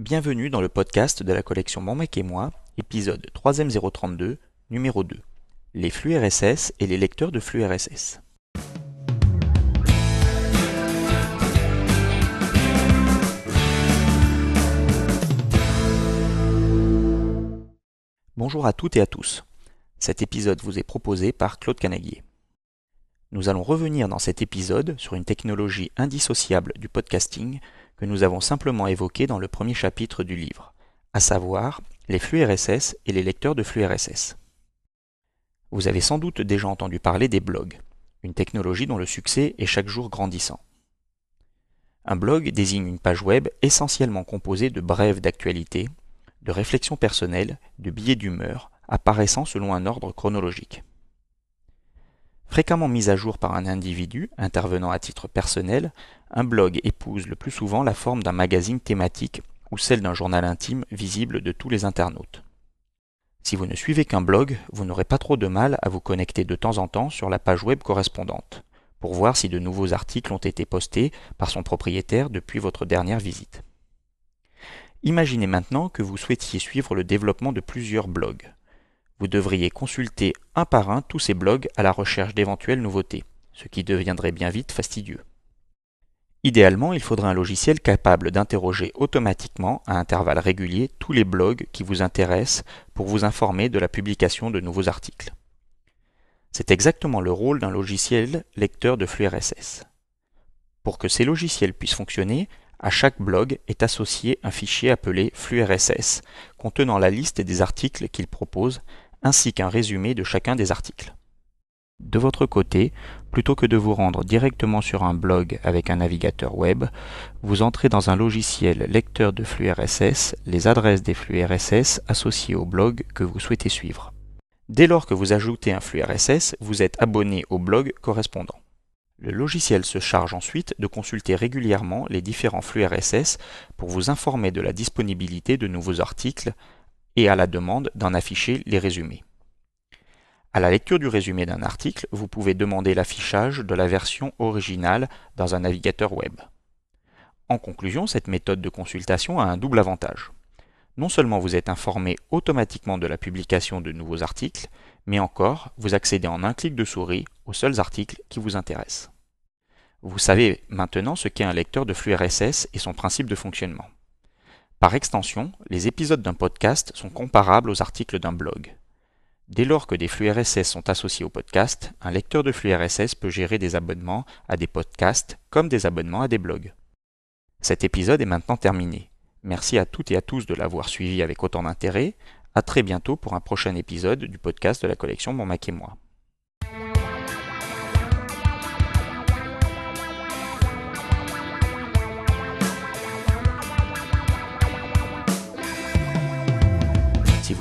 Bienvenue dans le podcast de la collection Mon Mac et moi, épisode 3M032, numéro 2. Les flux RSS et les lecteurs de flux RSS. Bonjour à toutes et à tous. Cet épisode vous est proposé par Claude Canaguier. Nous allons revenir dans cet épisode sur une technologie indissociable du podcasting que nous avons simplement évoquée dans le premier chapitre du livre, à savoir les flux RSS et les lecteurs de flux RSS. Vous avez sans doute déjà entendu parler des blogs, une technologie dont le succès est chaque jour grandissant. Un blog désigne une page web essentiellement composée de brèves d'actualité, de réflexions personnelles, de billets d'humeur, apparaissant selon un ordre chronologique. Fréquemment mis à jour par un individu intervenant à titre personnel, un blog épouse le plus souvent la forme d'un magazine thématique ou celle d'un journal intime visible de tous les internautes. Si vous ne suivez qu'un blog, vous n'aurez pas trop de mal à vous connecter de temps en temps sur la page web correspondante, pour voir si de nouveaux articles ont été postés par son propriétaire depuis votre dernière visite. Imaginez maintenant que vous souhaitiez suivre le développement de plusieurs blogs vous devriez consulter un par un tous ces blogs à la recherche d'éventuelles nouveautés, ce qui deviendrait bien vite fastidieux. Idéalement, il faudrait un logiciel capable d'interroger automatiquement à intervalles réguliers tous les blogs qui vous intéressent pour vous informer de la publication de nouveaux articles. C'est exactement le rôle d'un logiciel lecteur de flux RSS. Pour que ces logiciels puissent fonctionner, à chaque blog est associé un fichier appelé flux RSS, contenant la liste des articles qu'il propose ainsi qu'un résumé de chacun des articles. De votre côté, plutôt que de vous rendre directement sur un blog avec un navigateur web, vous entrez dans un logiciel lecteur de flux RSS les adresses des flux RSS associés au blog que vous souhaitez suivre. Dès lors que vous ajoutez un flux RSS, vous êtes abonné au blog correspondant. Le logiciel se charge ensuite de consulter régulièrement les différents flux RSS pour vous informer de la disponibilité de nouveaux articles, et à la demande d'en afficher les résumés. À la lecture du résumé d'un article, vous pouvez demander l'affichage de la version originale dans un navigateur web. En conclusion, cette méthode de consultation a un double avantage. Non seulement vous êtes informé automatiquement de la publication de nouveaux articles, mais encore vous accédez en un clic de souris aux seuls articles qui vous intéressent. Vous savez maintenant ce qu'est un lecteur de flux RSS et son principe de fonctionnement. Par extension, les épisodes d'un podcast sont comparables aux articles d'un blog. Dès lors que des flux RSS sont associés au podcast, un lecteur de flux RSS peut gérer des abonnements à des podcasts comme des abonnements à des blogs. Cet épisode est maintenant terminé. Merci à toutes et à tous de l'avoir suivi avec autant d'intérêt. À très bientôt pour un prochain épisode du podcast de la collection Mon Mac et moi.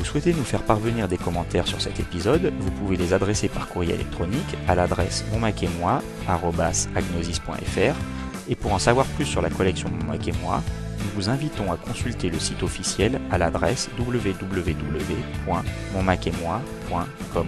Souhaitez nous faire parvenir des commentaires sur cet épisode, vous pouvez les adresser par courrier électronique à l'adresse monmac-et-moi@agnosis.fr et pour en savoir plus sur la collection Mon Mac et moi, nous vous invitons à consulter le site officiel à l'adresse www.monmacetmoi.com.